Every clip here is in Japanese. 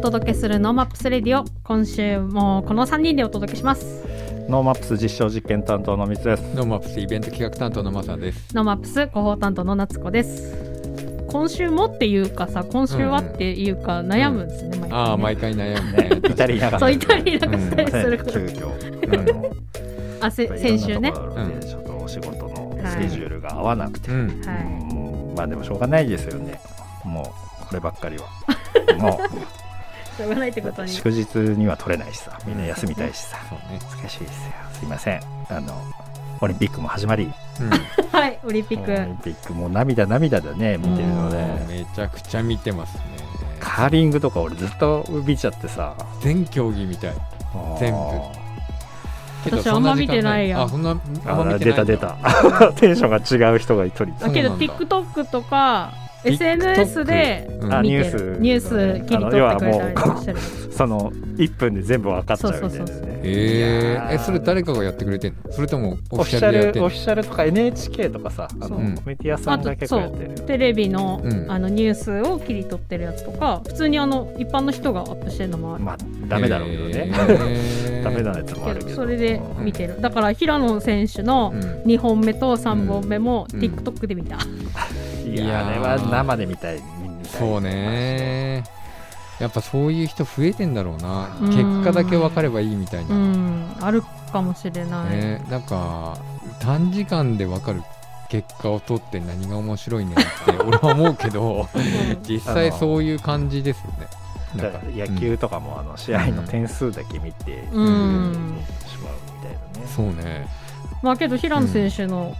お届けするノーマップスレディオ。今週もこの3人でお届けします。ノーマップス実証実験担当の水です。ノーマップスイベント企画担当のマサです。ノーマップス広報担当の夏子です。今週もっていうかさ今週はっていうか悩むんですね、毎回ね。ああ、毎回悩むね。イタリアがそうイタリアがしたりするから、急遽、あせ先週ね。ちょっとお仕事のスケジュールが合わなくて、うん。はい。うん。まあでもしょうがないですよね。もうこればっかりは。もしょうがないってことうに祝日には取れないしさ、みんな休みたいしさ、ね。難しいですよ。すいません。あのオリンピックも始まり、はいオリンピッオクリンピックもう涙涙でね見てるので、うん。めちゃくちゃ見てますね。カーリングとか俺ずっと見ちゃってさ、全競技みたい。全部私あんま見てないやあ、そんな、あんまあ見てないんだ。出た出た テンションが違う人が一人いただけど TikTok とか SNS でニュース。るニュース切り取ってくれたりとかしてる。その1分で全部分かっちゃうみたいなそうそうそうねええ、それ誰かがやってくれてんの？それともオフィシャャルでやってんの？ルオフィシャルとか NHK とかさあのそう。コミュニティ屋さんが結構やってる。テレビの,、うん。あのニュースを切り取ってるやつとか普通にあの一般の人がアップしてるのもある、まあダメだろうけどね、えー。ダメなやつもあるけど。それで見てる。だから平野選手のうん。2本目と3本目もうん。TikTok で見た、いいやあれは生で見たい見たいそうねやっぱそういう人増えてんだろうな。うん。結果だけ分かればいいみたいな、うん。あるかもしれない、ね、なんか短時間で分かる結果を取って何が面白いねんって 俺は思うけど実際そういう感じですよね。野球とかもあの試合の点数だけ見てうん、うん。しまうみたいなね、そうね。まあけど平野選手の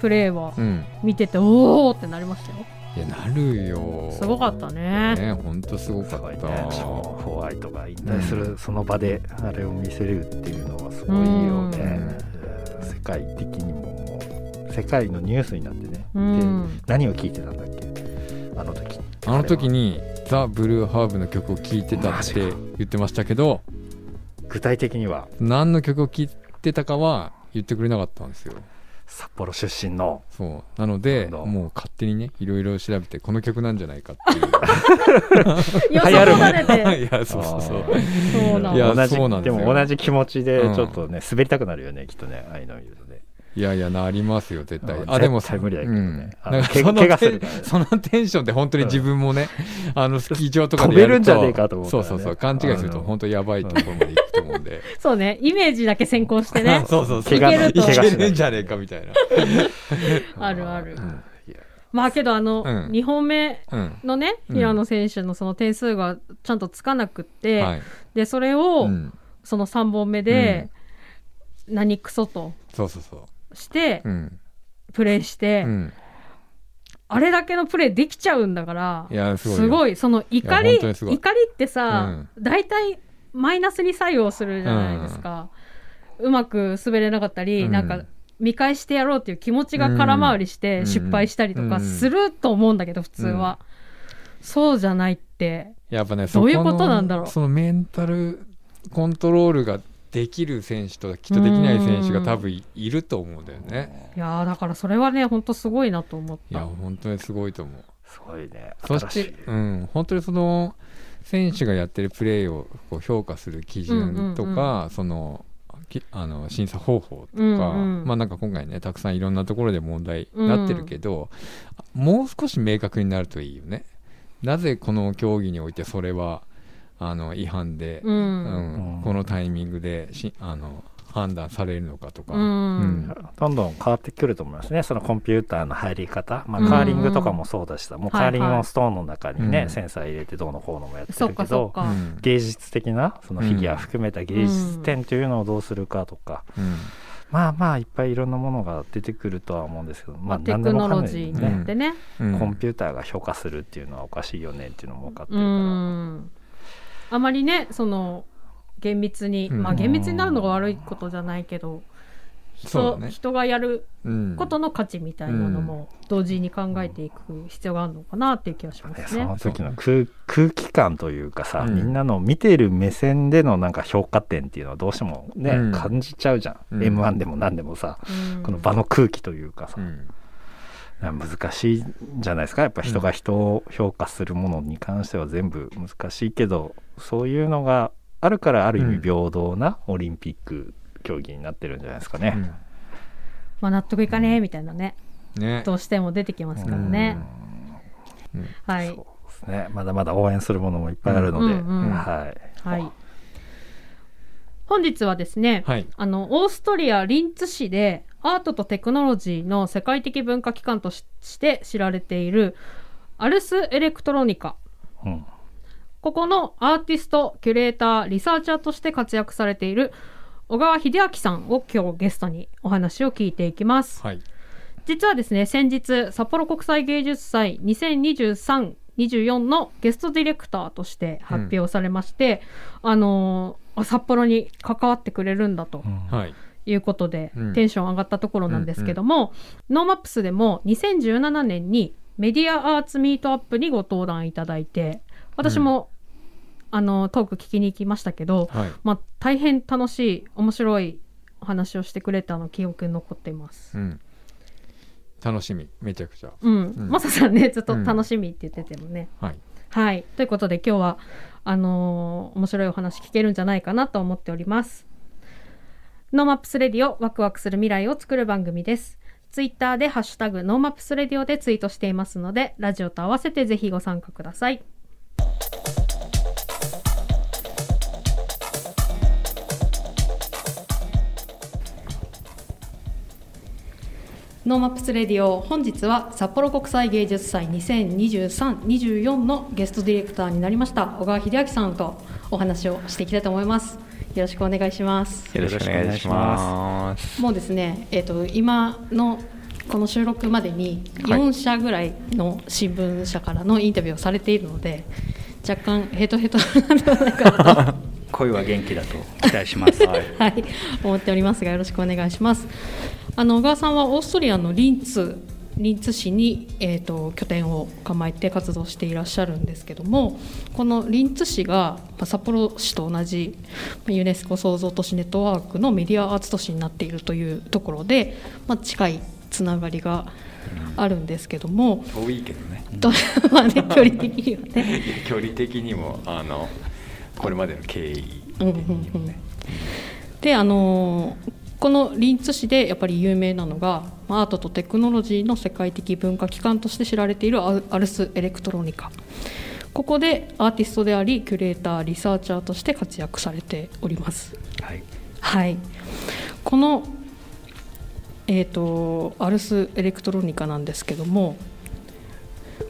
プレーはうん。見てて、おおってなりましたよ。いやなるよ。すごかったね。ねほんとすごかった。しかもホワイトが引退するその場であれを見せるっていうのはすごいよね、世界的にも世界のニュースになってね、うん。で何を聞いてたんだっけ？あの時。あの時にザ・ブルーハーブの曲を聴いてたって言ってましたけど具体的には？何の曲を聴いてたかは言ってくれなかったんですよ札幌出身の。そう。なのでもう勝手にねいろいろ調べてこの曲なんじゃないかっていう。予流行る想が出ていやそうそうそう。そうなんいや同じそうなんでよ。ですも同じ気持ちでうん。ちょっとね、滑りたくなるよねきっとねああいうの見るとねいやいやなりますよ絶対。うんあでも無理だけどね。なんかそのそのテンションで本当に自分もね、あのスキー場とかでやるとるんじゃねえかと思ったらね。そうそうそう勘違いすると本当やばいところまで行くと思うんで。そうねイメージだけ先行してね。そうそうそう。いけるんじゃねえかみたいな。あるある。まあけどあの、うん。2本目うんのねうん。平野選手のその点数がちゃんとつかなくって、はい。でそれを、うん。その3本目で、何クソと。そうそうそうして、うん。プレーして、うん。あれだけのプレーできちゃうんだからすごいその怒い。り怒りってさ、大体マイナスに作用するじゃないですか、うまく滑れなかったり、うん。なんか見返してやろうっていう気持ちが空回りしてうん。失敗したりとかすると思うんだけど普通は、そうじゃないって。やっぱねどういうことなんだろう。そのメンタルコントロールができる選手ときっとできない選手が多分いいると思うんだよね。いやーだからそれはね本当すごいなと思っいやた本当にすごいと思う。すごいね。そ新して、うん、本当にその選手がやってるプレーをこう評価する基準とか、そのきあの審査方法とか、うんうん。まあなんか今回ねたくさんいろんなところで問題になってるけど、もう少し明確になるといいよね。なぜこの競技においてそれはあの違反で、うん。うん。うん。このタイミングでしあの判断されるのかとか、うん。どんどん変わってくると思いますね、そのコンピューターの入り方、まあ、うん。カーリングとかもそうだしさ、もうカーリングはいはいのストーンの中にね、うん。センサー入れてどうのこうのもやってるけど、芸術的なそのフィギュア含めた芸術点というのをどうするかとか、うん。まあまあいっぱいいろんなものが出てくるとは思うんですけど、まあ、まあ、テクノロジーにね、よってね。うん。コンピューターが評価するっていうのはおかしいよねっていうのも分かってうるから。んあまりねその厳密に、うん。まあ厳密になるのが悪いことじゃないけど、人そうだね。人がやるうん。ことの価値みたいなのも同時に考えていく必要があるのかなっていう気がしまね、すね。その時の空空気感というかさ、うん。みんなの見ている目線でのなんか評価点っていうのはどうしてもね、うん。感じちゃうじゃん、うん。m 1でも何でもさ、うん。この場の空気というかさ、うん難しいんじゃないですか。やっぱ人が人を評価するものに関しては全部難しいけど、そういうのがあるからある意味平等なオリンピック競技になってるんじゃないですかね。まあ納得いかねえみたいなね、ね。どうしても出てきますからね。うん。はい。そうですね。まだまだ応援するものもいっぱいあるので、うんうんうん。はい、はい。本日はですね、はい。あのオーストリア・リンツ市でアートとテクノロジーの世界的文化機関としして知られているアルス・エレクトロニカ。うん。ここのアーティスト、キュレーター、リサーチャーとして活躍されている小川秀明さんを今日ゲストにお話を聞いていきます。はい。実はですね、先日、札幌国際芸術祭2023、24のゲストディレクターとして発表されまして、あのーあ札幌に関わってくれるんだと。うん。はいいうことで、うん。テンション上がったところなんですけども、ノーマップスでも2017年にメディアアーツミートアップにご登壇いただいて、私も、あのトーク聞きに行きましたけど、はい。まあ、大変楽しい面白いお話をしてくれたの記憶に残っています。うん。楽しみ。めちゃくちゃ。うん、うん。マサさんねずっと楽しみって言っててもね。はい。はい。ということで今日はあのー面白いお話聞けるんじゃないかなと思っております。ノーマップスレディオワクワクする未来を作る番組です。ツイッターでハッシュタグノーマップスレディオでツイートしていますのでラジオと合わせてぜひご参加ください。ノーマップスレディオ本日は札幌国際芸術祭2023-24のゲストディレクターになりました小川秀明さんとお話をしていきたいと思いますよろしくお願いしますよろしくお願いします。もうですねえっ、と今のこの収録までにはい4社ぐらいの新聞社からのインタビューをされているので若干ヘトヘトなんではないかなと 声は元気だと期待します。はい。はい、思っておりますがよろしくお願いします。あの小川さんはオーストリアのリンツリンツ市に、えー、と拠点を構えて活動していらっしゃるんですけどもこのリンツ市がまあ札幌市と同じまあユネスコ創造都市ネットワークのメディアアーツ都市になっているというところで、まあ、近いつながりがあるんですけども、遠いけどね。とまあね、距離的にはね。距離的にもあのこれまでの経緯うんうんうん。であのーこのリンツ市でやっぱり有名なのがまあアートとテクノロジーの世界的文化機関として知られているアアルス・エレクトロニカ。ここでアーティストでありキュレーターリサーチャーとして活躍されております。はい。はい。このえー、とアルス・エレクトロニカなんですけども、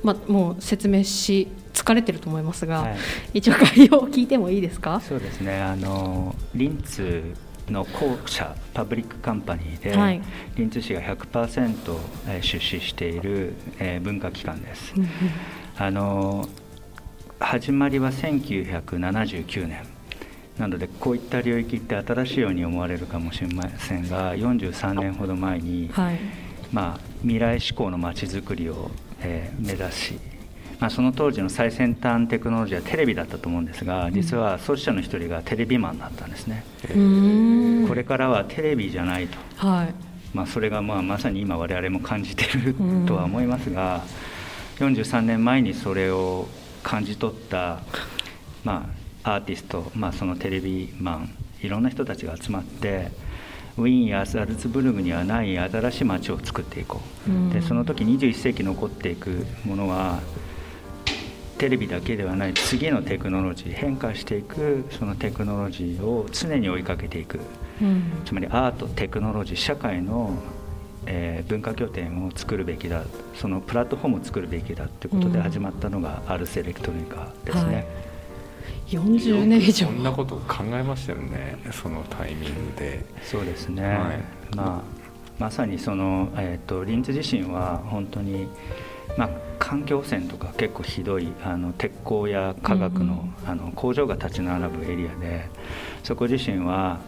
まあ、もう説明し疲れてると思いますが、はい。一応概要を聞いてもいいですか？そうですね。あのリンツの公社パブリックカンパニーで、はいリンツ市が100%えー出資している、えー文化機関です。あの始まりは1979年。なのでこういった領域って新しいように思われるかもしれませんが43年ほど前に、はい。まあ、未来志向のまちづくりを、えー目指し、まあ、その当時の最先端テクノロジーはテレビだったと思うんですが実は創始者の一人がテレビマンだったんですね、うー。んこれからはテレビじゃないと、はい。まあ、それがまあまさに今我々も感じているうんとは思いますが、43年前にそれを感じ取った、まあ、アーティスト、まあ、そのテレビマンいろんな人たちが集まってウィーンやザルツブルグにはない新しい街を作っていこう、うん。でその時21世紀残っていくものはテレビだけではない次のテクノロジー変化していくそのテクノロジーを常に追いかけていく。うん。つまりアートテクノロジー社会の、えー文化拠点を作るべきだ。そのプラットフォームを作るべきだということでうん。始まったのがアルスエレクトロニカですね。はい40年以上。そんなことを考えましたよね。そのタイミングで。そうですね、はい。まあ、まさにその、えー、とリンツ自身は本当に、まあ、環境汚染とか結構ひどいあの鉄鋼や化学の,、あの工場が立ち並ぶエリアでそこ自身は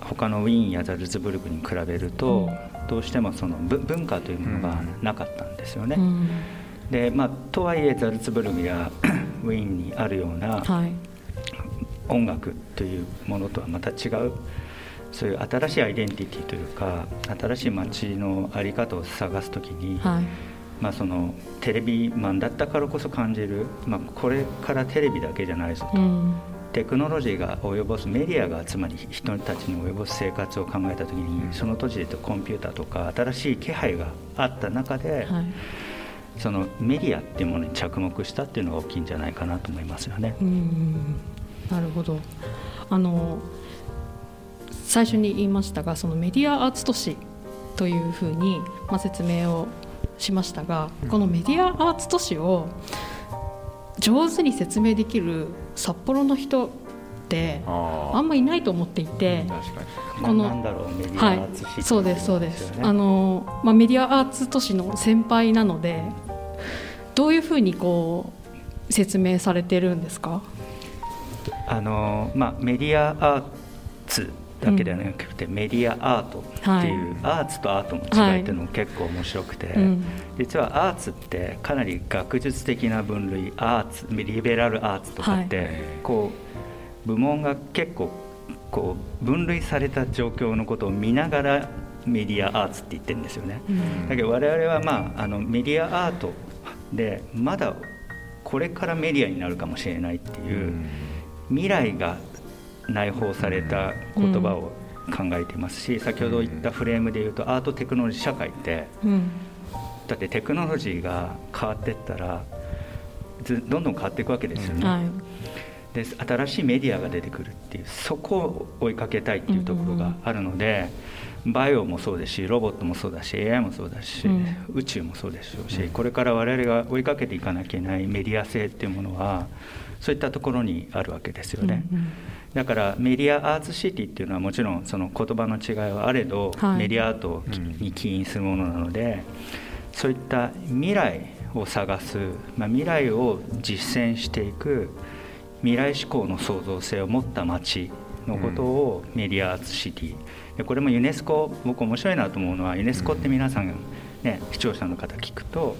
他のウィーンやザルツブルクに比べると、どうしてもそのぶ文化というものがなかったんですよね。うん。でまあ、とはいえザルツブルクや ウィーンにあるようなはい。音楽というものとはまた違うそういう新しいアイデンティティというか新しい街の在り方を探す時に、はいまあ、そのテレビマンだったからこそ感じる、まあ、これからテレビだけじゃないぞと、うん。テクノロジーが及ぼすメディアがつまり人たちに及ぼす生活を考えた時に、その当時でとコンピューターとか新しい気配があった中で、はい。そのメディアっていうものに着目したっていうのが大きいんじゃないかなと思いますよね。うん。なるほど。あの最初に言いましたがそのメディアアーツ都市というふうに、まあ、説明をしましたがこのメディアアーツ都市を上手に説明できる札幌の人ってああんまいないと思っていて。このななんだろうメディはいアアーツシティ、そうですそうです。あの、まあ、メディアアーツ都市の先輩なのでどういうふうにこう説明されてるんですか？あのまあ、メディアアーツだけではなくて、メディアアートっていう、アーツとアートの違いっていうのも結構面白くて、うん。実はアーツってかなり学術的な分類アーツリベラルアーツとかって、こう部門が結構こう分類された状況のことを見ながらメディアアーツって言ってるんですよね。うん。だけど我々は、まあ、あのメディアアートでまだこれからメディアになるかもしれないっていう、未来が内包された言葉を考えていますし、先ほど言ったフレームで言うとアートテクノロジー社会ってうん。だってテクノロジーが変わっていったらずどんどん変わっていくわけですよね、はい。で新しいメディアが出てくるっていうそこを追いかけたいっていうところがあるので、バイオもそうですしロボットもそうだし AI もそうだし、うん。宇宙もそうでしょうし、これから我々が追いかけていかなきゃいけないメディア性っていうものはそういったところにあるわけですよね。うんうんだからメディアアーツシティっていうのはもちろんその言葉の違いはあれど、はい。メディアアートに起因するものなのでそういった未来を探す、まあ、未来を実践していく未来志向の創造性を持った街のことをメディアアーツシティ。でこれもユネスコ僕面白いなと思うのはユネスコって皆さん、ね、視聴者の方聞くと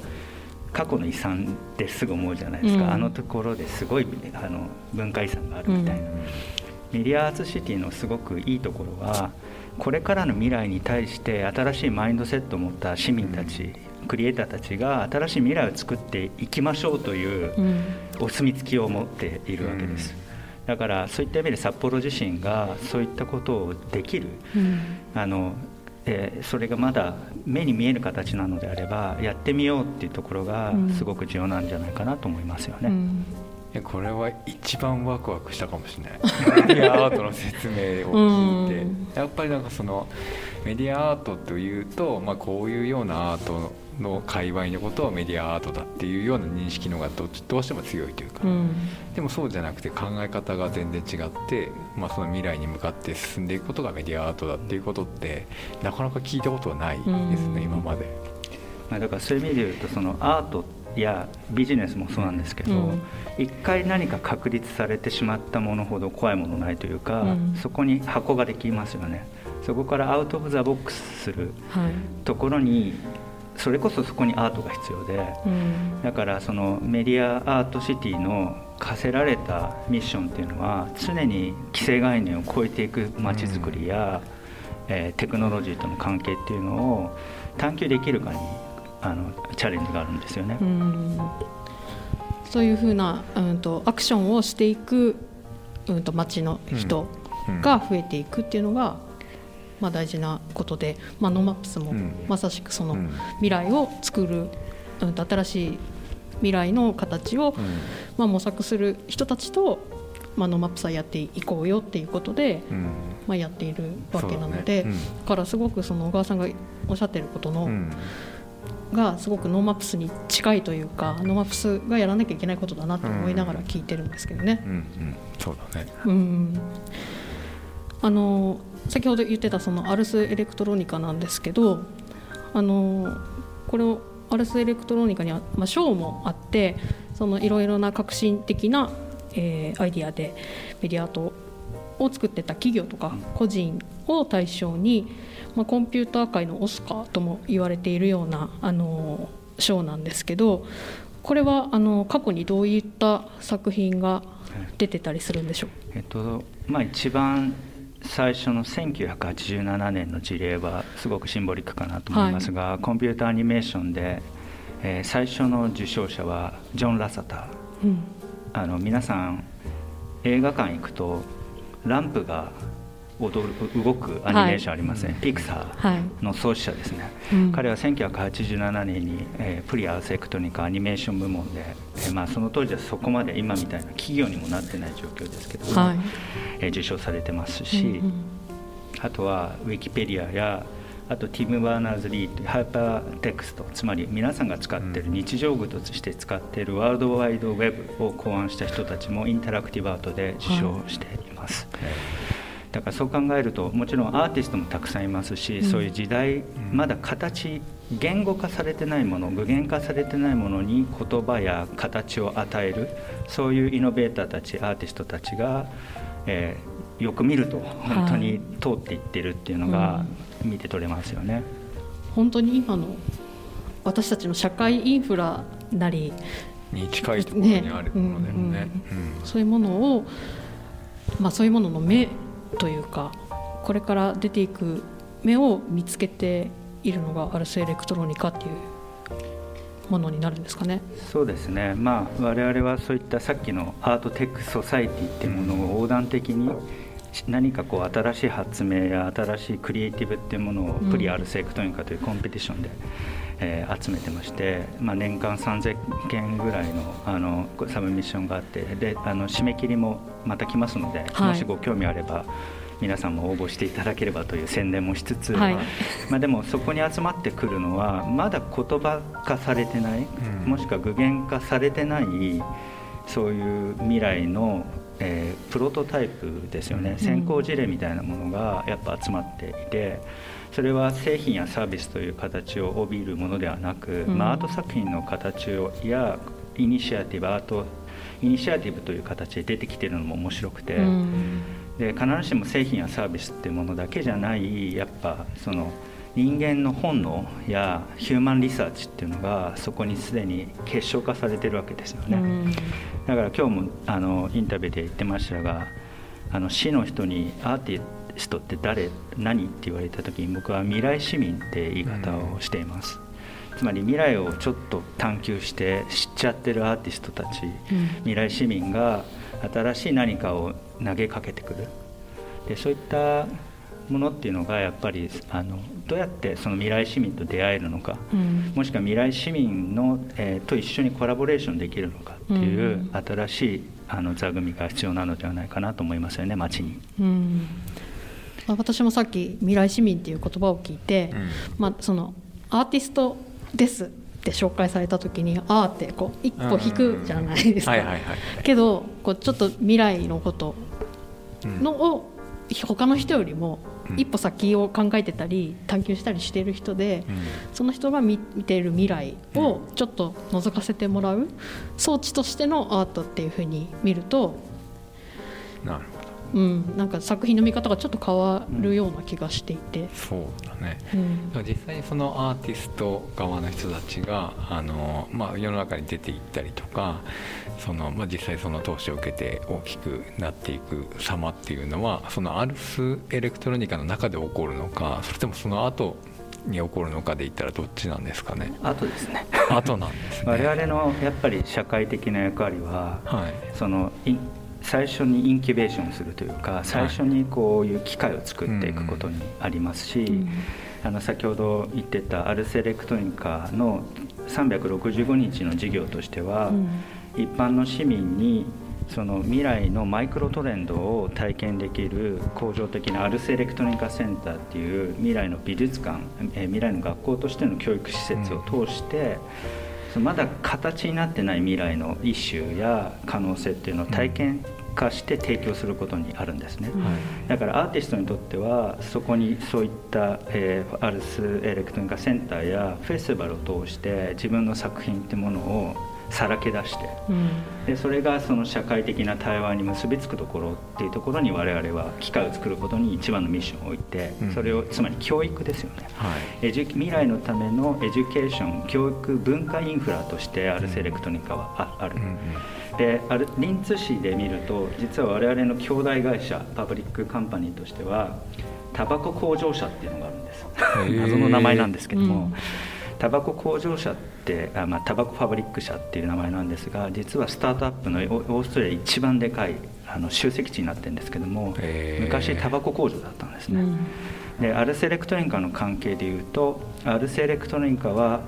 過去の遺産ってすぐ思うじゃないですか、うん。あのところですごいあの文化遺産があるみたいな。メディアアーツシティのすごくいいところはこれからの未来に対して新しいマインドセットを持った市民たち、クリエイターたちが新しい未来を作っていきましょうといううん。お墨付きを持っているわけです、だからそういった意味で札幌自身がそういったことをできるうん。あの、えーそれがまだ目に見える形なのであればやってみようっていうところがうん。すごく重要なんじゃないかなと思いますよね。うん。いやこれは一番ワクワクしたかもしれない。メディアアートの説明を聞いて。うん。やっぱりなんかそのメディアアートというと、まあ、こういうようなアートの界隈のことをメディアアートだっていうような認識の方がどどうしても強いというか、うん。でもそうじゃなくて考え方が全然違って、まあ、その未来に向かって進んでいくことがメディアアートだっていうことってなかなか聞いたことはないですね、うん。今まで。まあ、だからそういう意味で言うとそのアートやビジネスもそうなんですけど、うん。一回何か確立されてしまったものほど怖いものないというか、うん。そこに箱ができますよね。そこからアウト・オブ・ザ・ボックスするはい。ところにそれこそそこにアートが必要でうん。だからそのメディアアートシティの課せられたミッションっていうのは常に既成概念を超えていく街づくりや、えーテクノロジーとの関係っていうのを探求できるかにあのチャレンジがあるんですよね。うん。そういうふうな、うん、とアクションをしていく、うん、と町の人が増えていくっていうのが、まあ、大事なことで、まあ、ノーマップスもうん。まさしくそのうん。未来を作る、うん、と新しい未来の形を、うん。まあ、模索する人たちと、まあ、ノーマップスはやっていこうよっていうことで、うん。まあ、やっているわけなので、だね。だからすごくその小川さんがおっしゃってることの、うん。がすごくノーマップスに近いというかノーマップスがやらなきゃいけないことだなと思いながら聞いてるんですけどね。う。んうん。そうだね。うん。あの先ほど言ってたそのアルス・エレクトロニカなんですけどあのこれをアルス・エレクトロニカには、まあ、賞もあってそのいろいろな革新的な、えーアイディアでメディアアートを作ってた企業とか個人を対象に、まあ、コンピューター界のオスカーとも言われているようなあの賞なんですけどこれはあの過去にどういった作品が出てたりするんでしょう？えっとまあ、一番最初の1987年の事例はすごくシンボリックかなと思いますが、コンピューターアニメーションで、えー最初の受賞者はジョン・ラサター。うん。あの皆さん映画館行くとランプが踊る動くアニメーションありません、ピクサはい。ーの創始者ですね、うん。彼は1987年に、えープリ・アルスエレクトロニカアニメーション部門で、えーまあ、その当時はそこまで今みたいな企業にもなってない状況ですけども、はい。えー受賞されてますし、うんうん。あとはウィキペディアやあとティム・バーナーズ・リーというハイパーテクストつまり皆さんが使っている日常語として使っているワールドワイドウェブを考案した人たちもインタラクティブアートで受賞しています、だからそう考えるともちろんアーティストもたくさんいますし、うんそういう時代まだ形言語化されてないもの具現化されてないものに言葉や形を与えるそういうイノベーターたちアーティストたちが、えーよく見ると本当に通っていってるっていうのが見て取れますよね。本当に今の私たちの社会インフラなりに近いところにあるものだよね。うんそういうものを、まあ、そういうものの目というかこれから出ていく目を見つけているのがアルスエレクトロニカっていうものになるんですかね。そうですね、まあ、我々はそういったさっきの art tech society っていうものを横断的に何かこう新しい発明や新しいクリエイティブっていうものをプリ・アルスエレクトロニカというコンペティションで、えー集めてまして、まあ、年間3000件ぐらいのあの submission があってであの締め切りもまた来ますので、はい。もしご興味あれば皆さんも応募していただければという宣伝もしつつ、はい。まあ、でもそこに集まってくるのはまだ言葉化されてない、うん。もしくは具現化されてないそういう未来の、えープロトタイプですよね、ん。先行事例みたいなものがやっぱ集まっていてそれは製品やサービスという形を帯びるものではなく、うん。まあ、アート作品の形をやイニシアティブアートイニシアティブという形で出てきてるのも面白くて。うん。で必ずしも製品やサービスっていうものだけじゃないやっぱその人間の本能やヒューマンリサーチっていうのがそこにすでに結晶化されてるわけですよね、うん。だから今日もあのインタビューで言ってましたがあの死の人にアーティストって誰何って言われた時に僕は未来市民って言い方をしています、つまり未来をちょっと探求して知っちゃってるアーティストたち、うん。未来市民が新しい何かを投げかけてくる。でそういったものっていうのがやっぱりあのどうやってその未来市民と出会えるのか、うん。もしくは未来市民の、えーと一緒にコラボレーションできるのかっていううん。新しいあの座組が必要なのではないかなと思いますよね街に。うんまあ私もさっき「未来市民」っていう言葉を聞いて、うん。まあ、そのアーティストですって紹介された時に「あー」ってこう一歩引くじゃないですか。けどこうちょっと未来のことうん。のを他の人よりもうん。一歩先を考えてたり探求したりしている人で、うん。その人が見見ている未来をちょっと覗かせてもらう装置としてのアートっていうふうに見ると。うん、なんか作品の見方がちょっと変わるような気がしていて。そうだね。うん。でも実際にそのアーティスト側の人たちがあの、まあ、世の中に出ていったりとかその、まあ、実際その投資を受けて大きくなっていく様っていうのはそのアルスエレクトロニカの中で起こるのかそれともその後に起こるのかで言ったらどっちなんですかね。あとですね。後なんですね。我々のやっぱり社会的な役割ははい。その最初にインキュベーションするというか最初にこういう機会を作っていくことにありますし、うんあの先ほど言ってたアルセレクトニカの365日の事業としては、うん。一般の市民にその未来のマイクロトレンドを体験できる恒常的なアルスエレクトニカセンターっていう未来の美術館、えー未来の学校としての教育施設を通して、そのまだ形になってない未来のイシューや可能性っていうのを体験化して提供することにあるんですね。だからアーティストにとってはそこにそういった、えーアルスエレクトニカセンターやフェスティバルを通して自分の作品ってものをさらけ出して。うん。でそれがその社会的な対話に結びつくところっていうところに我々は機会を作ることに一番のミッションを置いてうん。それをつまり教育ですよね。はい。 edu 未来のための education 教育文化インフラとしてアルスエレクトロニカはあある、うんうん。であるリンツ市で見ると実は我々の兄弟会社 public company としてはタバコ工場社っていうのがあるんです。ー。謎の名前なんですけども、うんタバコ工場社ってあ、まあ、タバコファブリック社っていう名前なんですが実はスタートアップのオオーストラリア一番でかいあの集積地になってるんですけども昔タバコ工場だったんですね、うん。でアルスエレクトロニカの関係でいうとアルスエレクトロニカは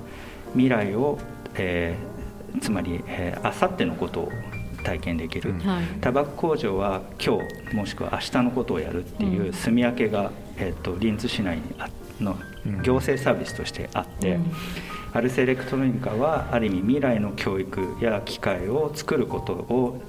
未来を、えーつまりあさってのことを体験できる、うん。はい。タバコ工場は今日もしくは明日のことをやるっていううん。住み分けが、えー、とリンズ市内にあのうん行政サービスとしてあって、うん。アルスエレクトロニカはある意味未来の教育や機会を作ることを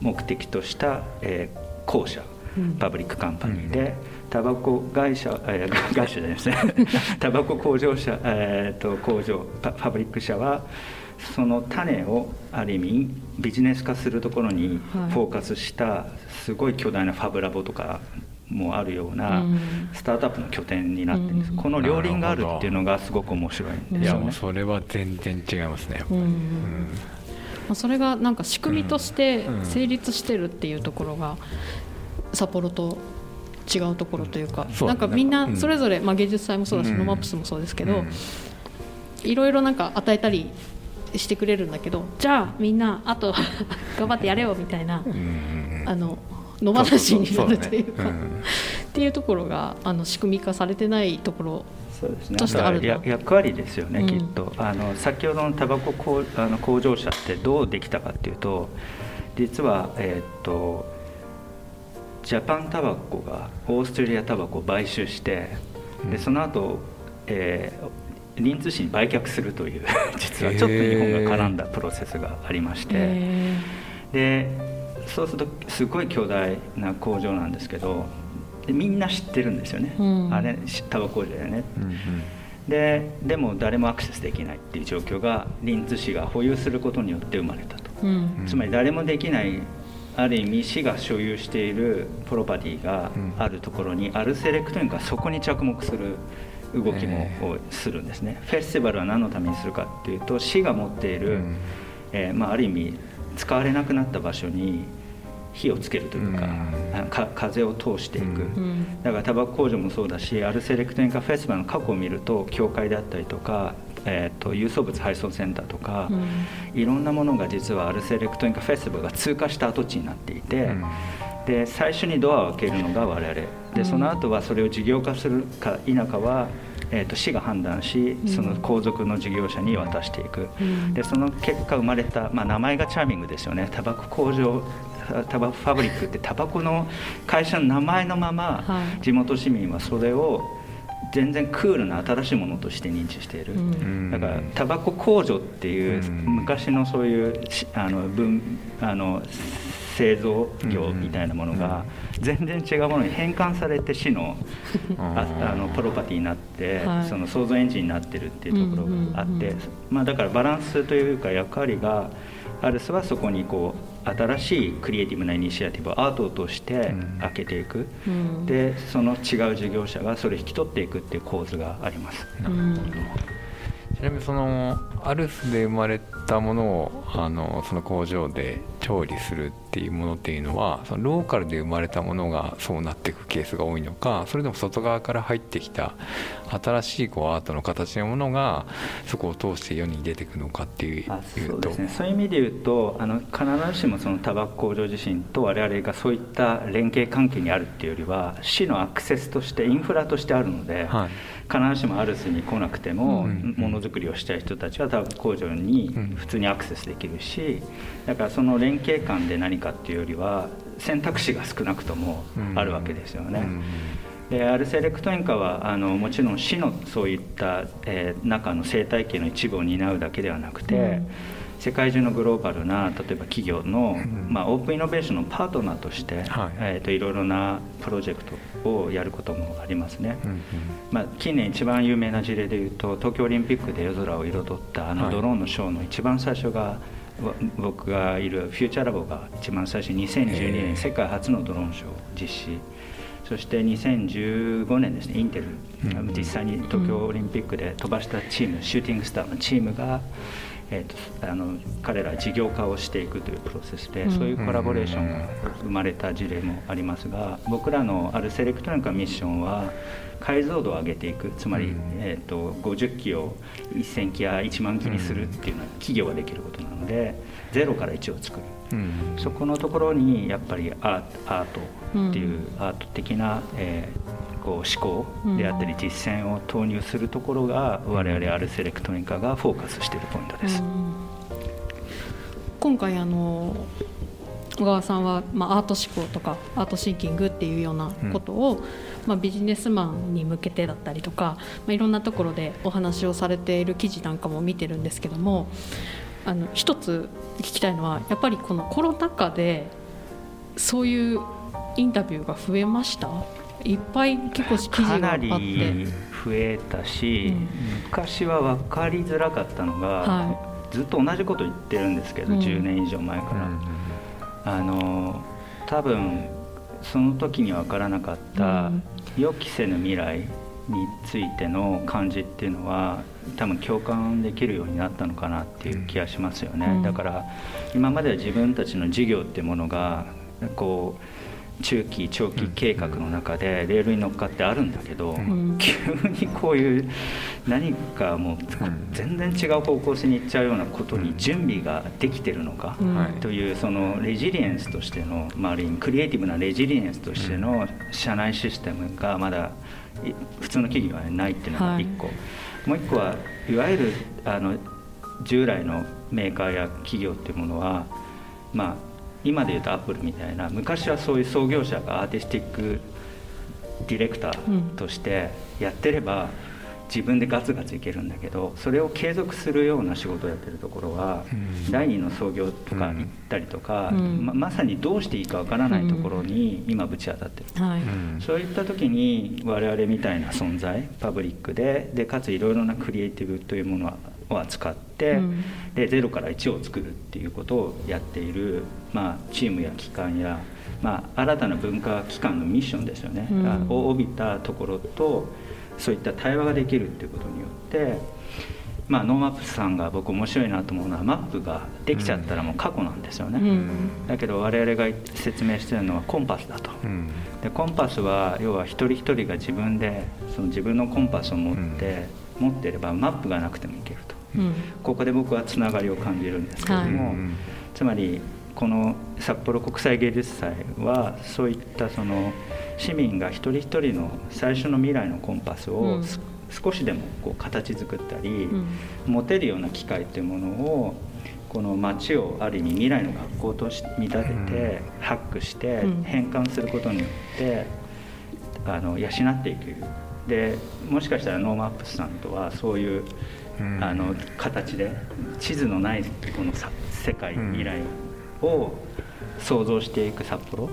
目的とした、えー公社うん。パブリックカンパニーで、タバコ会社、えー 会社じゃないですね。タバコ工場社、えー、と工場パパブリック社はその種をある意味ビジネス化するところにはい。フォーカスしたすごい巨大なファブラボとかもあるようなうん。スタートアップの拠点になってるんです、うん。この両輪があるっていうのがすごく面白いんですよね。いやもう。それは全然違いますね、うん。うん。まあ、それがなんか仕組みとしてうん。成立してるっていうところが札幌と違うところというか、そうなんかみんなそれぞれ、まあ、芸術祭もそうだし、うん。ノマップスもそうですけど、うん。いろいろなんか与えたりしてくれるんだけどじゃあみんなあと 頑張ってやれよみたいな、あの野放しになるというか。っていうところがあの仕組み化されてないところそうですね。としてあるとや役割ですよね、うん。きっと。あの先ほどのタバコ工あの工場社ってどうできたかっていうと、実はえーっとジャパンタバコがオーストラリアタバコを買収して、うん。でその後、えーリンツ市に売却するという実はちょっと日本が絡んだプロセスがありまして。えでそうするとすごい巨大な工場なんですけどでみんな知ってるんですよね、うん。あれしタバコ工場だよね。うんうん。ででも誰もアクセスできないっていう状況がリンツ市が保有することによって生まれたと、ーうん。うんつまり誰もできないある意味市が所有しているプロパティがあるところに、アルセレクトニカがそこに着目する動きもするんですね、フェスティバルは何のためにするかっていうと市が持っている、うん。えーまあ、ある意味使われなくなった場所に火をつけるというか,、うん。か風を通していく、だからタバコ工場もそうだしアルセレクトニカフェスティバルの過去を見ると教会であったりとか、えー、と郵送物配送センターとか、うん。いろんなものが実はアルセレクトニカフェスティバルが通過した跡地になっていて、うん。で最初にドアを開けるのが我々。でその後はそれを事業化するか否かは、えー、と市が判断しうん。その後続の事業者に渡していく、うん。でその結果生まれた、まあ、名前がチャーミングですよね。タバコ工場タバコファブリックってタバコの会社の名前のまま、はい。地元市民はそれを全然クールな新しいものとして認知している、うん。だからタバコ工場っていううん。昔のそういうしあの分あの製造業みたいなものが全然違うものに変換されて市のああのプロパティになって、はい。その創造エンジンになってるっていうところがあって、まあ、だからバランスというか役割がアルスはそこにこう新しいクリエイティブなイニシアティブをアートとして開けていく、うん。でその違う事業者がそれを引き取っていくっていう構図があります。うんちなみにそのアルスで生まれたものをあのその工場で調理するっていうものっていうのはそのローカルで生まれたものがそうなっていくケースが多いのかそれでも外側から入ってきた新しいこうアートの形のものがそこを通して世に出てくのかっていうそうですね。そういう意味で言うとあの必ずしもそのタバコ工場自身と我々がそういった連携関係にあるっていうよりは市のアクセスとしてインフラとしてあるので、はい。必ずしもアルスに来なくてもうんものづくりをしたい人たちはタバコ工場にうん。普通にアクセスできるしだからその連携感で何かっていうよりは選択肢が少なくともあるわけですよね。うんでアルセレクトインカはあのもちろん市のそういった、えー中の生態系の一部を担うだけではなくて、うん。世界中のグローバルな例えば企業の、ん。まあ、オープンイノベーションのパートナーとして、はい。えー、といろいろなプロジェクトをやることもありますね。うんまあ、近年一番有名な事例でいうと東京オリンピックで夜空を彩ったあのはい。ドローンのショーの一番最初が僕がいるフューチャーラボが一番最初2012年世界初のドローンショーを実施。そして2015年ですねインテル、うん、実際に東京オリンピックで飛ばしたチーム、シューティングスターのチームが、えーと、あの彼ら事業化をしていくというプロセスで、そういうコラボレーションが生まれた事例もありますが僕らのあるセレクトロニカミッションは解像度を上げていく。つまり、えーと、50機を1000機や1万機にするっていうのは企業ができることなので0から1を作る。そこのところにやっぱりアートっていうアート的な、えー、こう思考であったり実践を投入するところが我々アルセレクトニカがフォーカスしているポイントです。今回あの小川さんは、まあ、アート思考とかアートシンキングっていうようなことを、うん、まあ、ビジネスマンに向けてだったりとか、まあ、いろんなところでお話をされている記事なんかも見てるんですけどもあの一つ聞きたいのはやっぱりこのコロナ禍でそういうインタビューが増えました？いっぱい結構記事があって。増えたし、うん、昔は分かりづらかったのが、はい、ずっと同じこと言ってるんですけど、うん、10年以上前から、うん、あの多分その時に分からなかった予期せぬ未来についての感じっていうのは多分共感できるようになったのかなっていう気がしますよね、うん、だから今までは自分たちの事業っていうものがこう中期長期計画の中でレールに乗っかってあるんだけど、うん、急にこういう何かもう全然違う方向性に行っちゃうようなことに準備ができてるのかというそのレジリエンスとしての、まあ、ある意味クリエイティブなレジリエンスとしての社内システムがまだ普通の企業はないっていうのが1個、はい、もう1個はいわゆるあの従来のメーカーや企業っていうものはまあ今でいうとアップルみたいな昔はそういう創業者がアーティスティックディレクターとしてやってれば、自分でガツガツいけるんだけどそれを継続するような仕事をやってるところは、第二の創業とか行ったりとか、ままさにどうしていいかわからないところに今ぶち当たってる、はい、そういった時に我々みたいな存在パブリックででかついろいろなクリエイティブというものを扱って、うん、で0から1を作るっていうことをやっている、まあ、チームや機関や、まあ、新たな文化機関のミッションですよね、うん、を帯びたところとそういった対話ができるっていうことによってまあ、ノーマップスさんが僕面白いなと思うのはマップができちゃったらもう過去なんですよね、うん、だけど我々が説明してるのはコンパスだと、うん、でコンパスは要は一人一人が自分でその自分のコンパスを持って、うん、持ってればマップがなくてもいけると、ここで僕はつながりを感じるんですけども、はい、つまりこの札幌国際芸術祭はそういったその市民が一人一人の最初の未来のコンパスを、少しでもこう形作ったり、持てるような機会っていうものをこの街をある意味未来の学校として見立てて、ハックして変換することによってあの養っていく。でもしかしたらノーマップスさんとはそういう、あの形で地図のないこの世界未来を想像していく札幌っ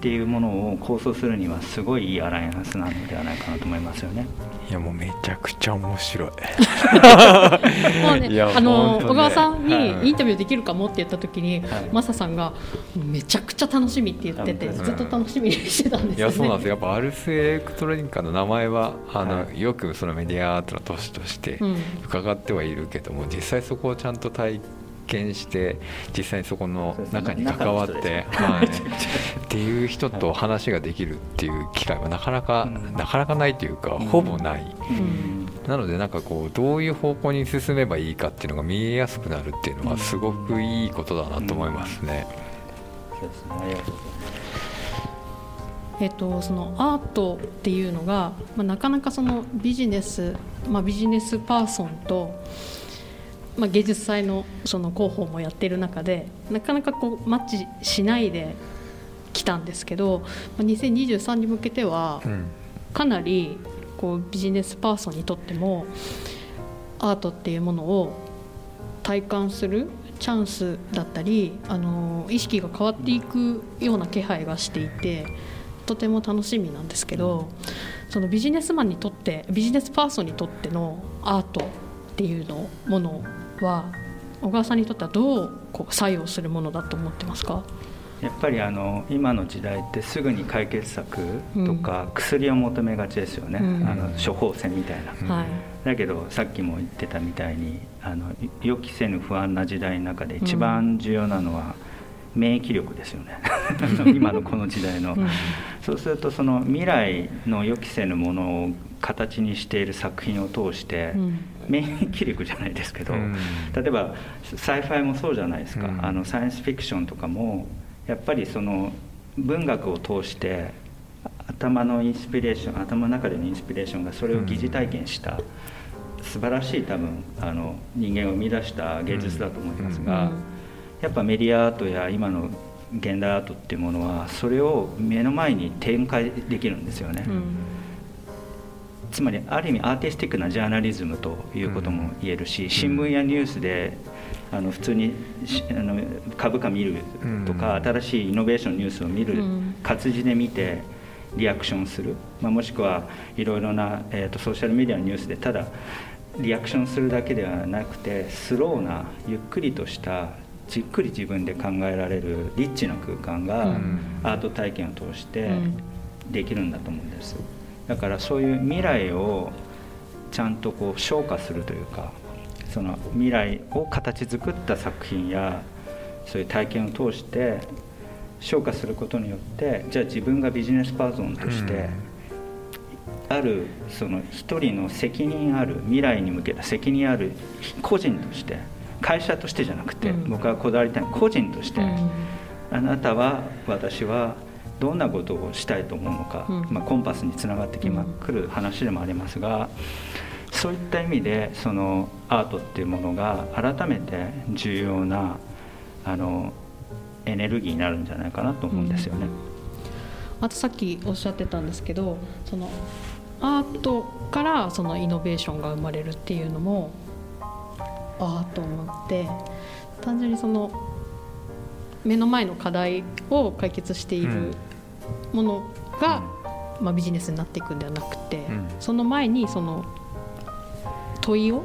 ていうものを構想するにはすごいいいアライアンスなのではないかなと思いますよね。いやもうめちゃくちゃ面白い。もうね、あの、小川さんにインタビューできるかもって言った時に、はい、マサさんがめちゃくちゃ楽しみって言ってて、ずっと楽しみにしてたんです、ね、いやそうなんですやっぱアルスエレクトロニカの名前はあの、はい、よくそのメディアアートの都市として伺ってはいるけども、実際そこをちゃんと体見して実際にそこの中に関わって、はい、っていう人と話ができるっていう機会はなかなか、なかなかないというか、ほぼない。なのでなんかこうどういう方向に進めばいいかっていうのが見えやすくなるっていうのはすごくいいことだなと思いますね。えっと、そのアートっていうのが、まあ、なかなかそのビジネス、まあ、ビジネスパーソンとまあ、芸術祭のその広報もやっている中でなかなかこうマッチしないで来たんですけど、まあ、2023に向けてはかなりこうビジネスパーソンにとってもアートっていうものを体感するチャンスだったりあの意識が変わっていくような気配がしていてとても楽しみなんですけどそのビジネスマンにとってビジネスパーソンにとってのアートっていうのものは小川さんにとってはどうこう作用するものだと思ってますか？やっぱりあの今の時代ってすぐに解決策とか薬を求めがちですよね、うん、あの処方箋みたいな、はい、だけどさっきも言ってたみたいにあの予期せぬ不安な時代の中で一番重要なのは、免疫力ですよね。今のこの時代の、うん、そうするとその未来の予期せぬものを形にしている作品を通して、うん、免疫力じゃないですけど、うん、例えば sci-fi もそうじゃないですか、あのサイエンスフィクションとかもやっぱりその文学を通して頭のインスピレーション頭の中でのインスピレーションがそれを疑似体験した、素晴らしい多分あの人間を生み出した芸術だと思いますが、やっぱメディアアートや今の現代アートっていうものはそれを目の前に展開できるんですよね。つまりある意味アーティスティックなジャーナリズムということも言えるし、新聞やニュースであの普通にあの株価見るとか、新しいイノベーションニュースを見る、活字で見てリアクションする、まあ、もしくはいろいろな、えーと、ソーシャルメディアのニュースでただリアクションするだけではなくてスローなゆっくりとしたじっくり自分で考えられるリッチな空間がアート体験を通してできるんだと思うんです。だからそういう未来をちゃんとこう消化するというかその未来を形作った作品やそういう体験を通して消化することによってじゃあ自分がビジネスパーソンとして、あるその一人の責任ある未来に向けた責任ある個人として会社としてじゃなくて、僕はこだわりたい個人として、あなたは私はどんなことをしたいと思うのか、まあ、コンパスにつながってきまくる話でもありますが。そういった意味でそのアートっていうものが改めて重要なあのエネルギーになるんじゃないかなと思うんですよね。うん、あとさっきおっしゃってたんですけどそのアートからそのイノベーションが生まれるっていうのもああと思って単純にその目の前の課題を解決しているものが、うん、まあ、ビジネスになっていくんではなくて、うん、その前にその問いを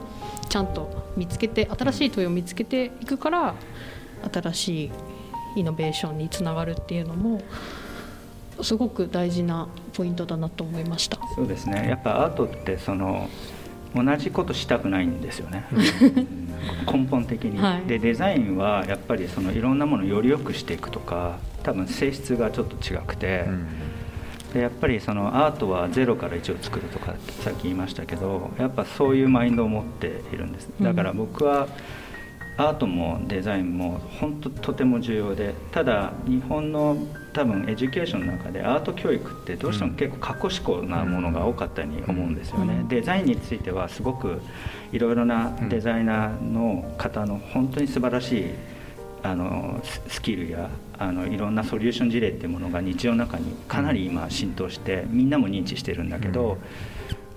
ちゃんと見つけて新しい問いを見つけていくから新しいイノベーションにつながるっていうのもすごく大事なポイントだなと思いました。そうですね。やっぱアートってその同じことしたくないんですよね。根本的に、はい、でデザインはやっぱりそのいろんなものをより良くしていくとか多分性質がちょっと違くて、うん。でやっぱりそのアートは0から1を作るとかさっき言いましたけどやっぱそういうマインドを持っているんです。だから僕はアートもデザインも本当とても重要でただ日本の多分 education の中でアート教育ってどうしても結構過去思考なものが多かったように思うんですよね。デザインについてはすごくいろいろなデザイナーの方の本当に素晴らしいあのスキルやあのいろんなソリューション事例っていうものが日常の中にかなり今浸透してみんなも認知してるんだけど、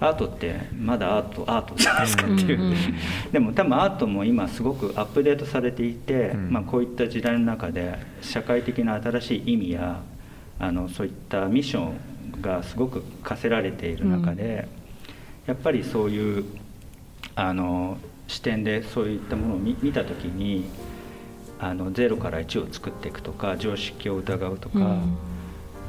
アートってまだアートアートじゃないですかっていう、でも多分アートも今すごくアップデートされていて、まあ、こういった時代の中で社会的な新しい意味やあのそういったミッションがすごく課せられている中で、やっぱりそういうあの視点でそういったものを見た時にあの0から1を作っていくとか常識を疑うとか、うん、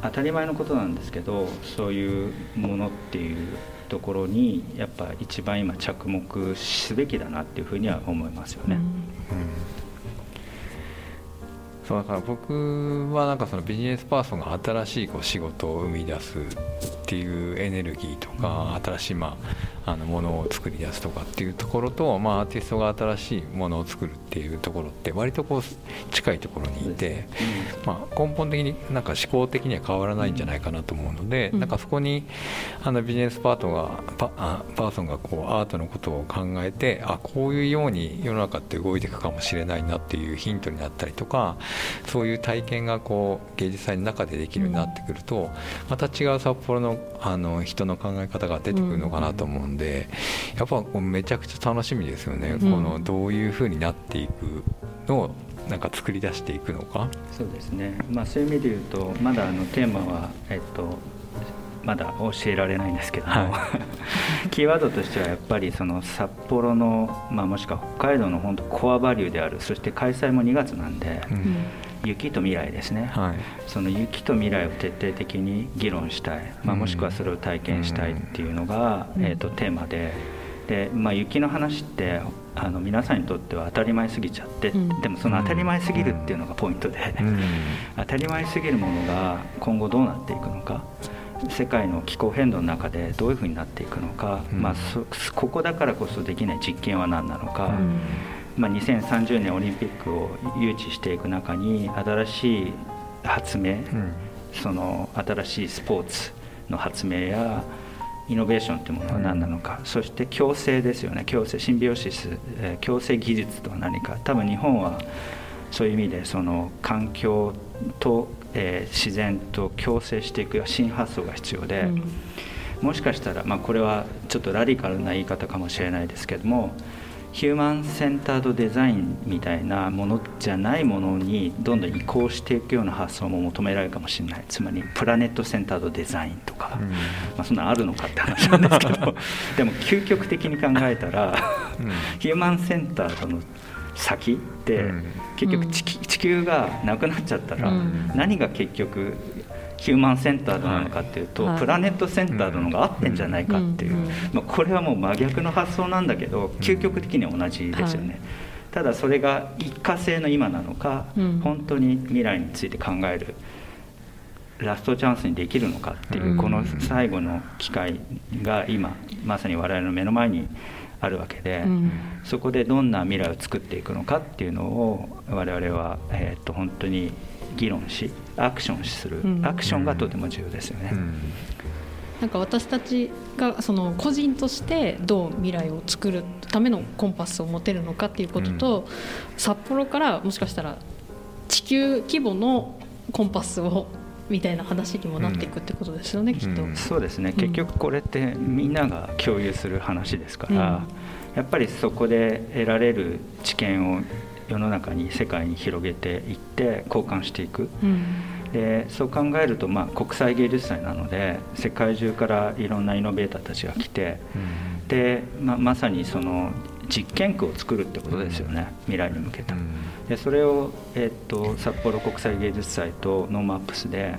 当たり前のことなんですけどそういうものっていうところにやっぱ一番今着目すべきだなっていうふうには思いますよね。うん、うん。そうだから僕はなんかそのビジネスパーソンが新しいこう仕事を生み出すっていうエネルギーとか新しいまああのものを作り出すとかっていうところと、まあ、アーティストが新しいものを作るっていうところって割とこう近いところにいて、まあ、根本的になんか思考的には変わらないんじゃないかなと思うので、なんかそこにあのビジネスパートがパパーソンがこうアートのことを考えてあこういうように世の中って動いていくかもしれないなっていうヒントになったりとかそういう体験がこう芸術祭の中でできるようになってくると、また違う札幌のあの人の考え方が出てくるのかなと思うんでやっぱめちゃくちゃ楽しみですよね、うん、このどういうふうになっていくのをなんか作り出していくのか。そうですね、まあ、そういう意味で言うとまだあのテーマは、えっと、まだ教えられないんですけども、は キーワードとしてはやっぱりその札幌の、まあ、もしくは北海道の本当コアバリューである。そして開催も2月なんで、うん雪と未来ですね、はい。その雪と未来を徹底的に議論したい、まあ、うん。もしくはそれを体験したいっていうのが、うん。えー、とテーマで。で、まあ、雪の話ってあの皆さんにとっては当たり前すぎちゃって、うん。でもその当たり前すぎるっていうのがポイントで、うん。当たり前すぎるものが今後どうなっていくのか世界の気候変動の中でどういうふうになっていくのか、うん。まあ、そここだからこそできない実験は何なのか、うんまあ、2030年オリンピックを誘致していく中に新しい発明、うん。その新しいスポーツの発明やイノベーションというものは何なのか、そして共生ですよね。共生シンビオシス、えー共生技術とは何か。多分日本はそういう意味でその環境と、えー自然と共生していく新発想が必要で、うん。もしかしたら、まあ、これはちょっとラディカルな言い方かもしれないですけどもヒューマンセンタードデザインみたいなものじゃないものにどんどん移行していくような発想も求められるかもしれない。つまりプラネットセンタードデザインとか、うん。まあ、そんなのあるのかって話なんですけど。でも究極的に考えたらうん。ヒューマンセンタードの先って、うん。結局地球がなくなっちゃったら、うん。何が結局ヒューマンセンタードなのかっていうと、はい。プラネットセンタードのが合ってんじゃないかっていう、うんうんまあ、これはもう真逆の発想なんだけど究極的には同じですよね、はい。ただそれが一過性の今なのか、うん。本当に未来について考えるラストチャンスにできるのかっていう、うん。この最後の機会が今まさに我々の目の前にあるわけで、うん。そこでどんな未来を作っていくのかっていうのを我々は、えー、と本当に議論しアクションする、うん。アクションがとても重要ですよね。うん。なんか私たちがその個人としてどう未来を作るためのコンパスを持てるのかっていうことと、札幌からもしかしたら地球規模のコンパスをみたいな話にもなっていくってことですよね、きっと。うんそうですね。うん。結局これってみんなが共有する話ですから、うん。やっぱりそこで得られる知見を世の中に世界に広げていって交換していく。うん。でそう考えると、まあ、国際芸術祭なので世界中からいろんなイノベーターたちが来てで、ままさにその実験区を作るってことですよね、未来に向けた。でそれを、えっと札幌国際芸術祭とノーマップスで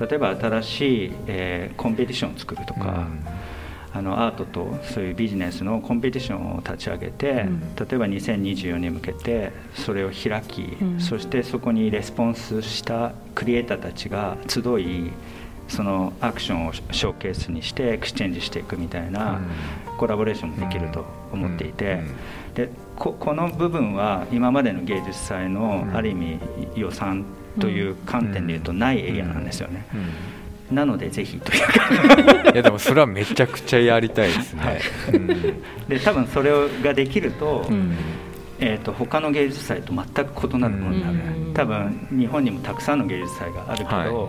例えば新しい、えーコンペティションを作るとか、あのアートとそういうビジネスのコンペティションを立ち上げて、うん。例えば2024年に向けてそれを開き、うん。そしてそこにレスポンスしたクリエイターたちが集いそのアクションをショーケースにして exchange していくみたいなコラボレーションもできると思っていて、でここの部分は今までの芸術祭のうん。ある意味予算という観点でいうとないエリアなんですよね。なのでぜひというか。いやでもそれはめちゃくちゃやりたいですね。うん。で多分それができると,、うん。えー、と他の芸術祭と全く異なるものになる、うん。多分日本にもたくさんの芸術祭があるけど、はい。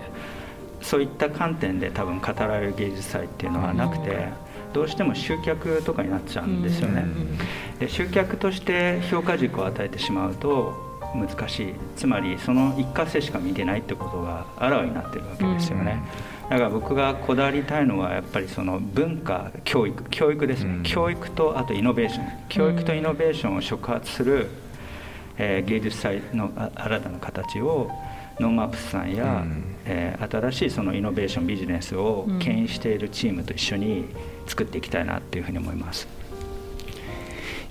そういった観点で多分語られる芸術祭っていうのはなくて、どうしても集客とかになっちゃうんですよね。で集客として評価軸を与えてしまうと難しい。つまりその一過性しか見てないってことがあらわになってるわけですよね、だから僕がこだわりたいのはやっぱりその文化教育教育ですね、うん。教育とあとイノベーション。教育とイノベーションを触発する、えー芸術祭のあ新たな形をノーマップスさんや、うん。えー新しいそのイノベーションビジネスをうん牽引しているチームと一緒に作っていきたいなっていうふうに思います。